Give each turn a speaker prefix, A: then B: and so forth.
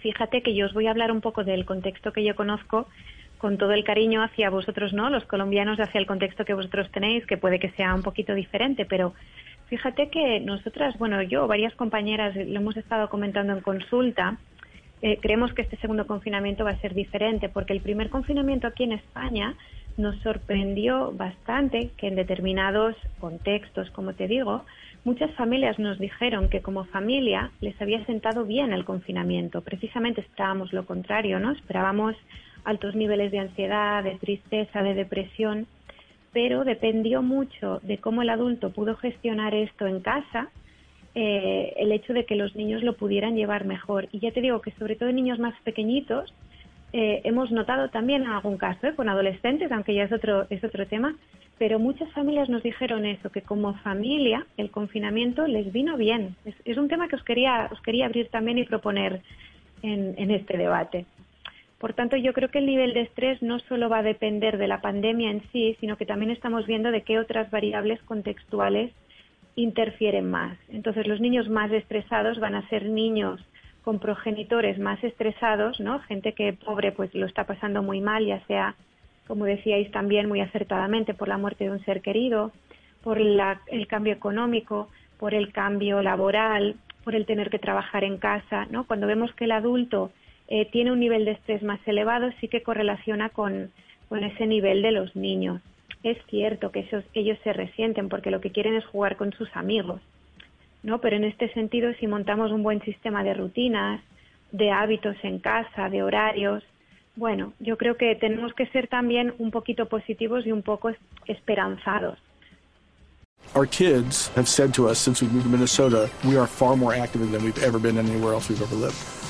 A: Fíjate que yo os voy a hablar un poco del contexto que yo conozco con todo el cariño hacia vosotros, ¿no? Los colombianos hacia el contexto que vosotros tenéis, que puede que sea un poquito diferente, pero fíjate que nosotras, bueno, yo, varias compañeras, lo hemos estado comentando en consulta, eh, creemos que este segundo confinamiento va a ser diferente, porque el primer confinamiento aquí en España nos sorprendió bastante que en determinados contextos, como te digo, muchas familias nos dijeron que como familia les había sentado bien el confinamiento. Precisamente esperábamos lo contrario, ¿no? Esperábamos altos niveles de ansiedad, de tristeza, de depresión, pero dependió mucho de cómo el adulto pudo gestionar esto en casa, eh, el hecho de que los niños lo pudieran llevar mejor. Y ya te digo que sobre todo en niños más pequeñitos, eh, hemos notado también en algún caso, eh, con adolescentes, aunque ya es otro, es otro tema, pero muchas familias nos dijeron eso, que como familia el confinamiento les vino bien. Es, un tema que os quería, os quería abrir también y proponer en este debate. Por tanto, yo creo que el nivel de estrés no solo va a depender de la pandemia en sí, sino que también estamos viendo de qué otras variables contextuales interfieren más. Entonces, los niños más estresados van a ser niños con progenitores más estresados, ¿no? Gente que pobre pues lo está pasando muy mal, ya sea, como decíais también muy acertadamente, por la muerte de un ser querido, por el cambio económico, por el cambio laboral, por el tener que trabajar en casa, ¿no? Cuando vemos que el adulto eh, tiene un nivel de estrés más elevado, sí que correlaciona con, ese nivel de los niños. Es cierto que ellos se resienten porque lo que quieren es jugar con sus amigos, ¿no? Pero en este sentido, si montamos un buen sistema de rutinas, de hábitos en casa, de horarios, bueno, yo creo que tenemos que ser también un poquito positivos y un poco esperanzados.
B: Our kids have said to us since we moved to Minnesota, we are far more active than we've ever been anywhere else we've ever lived.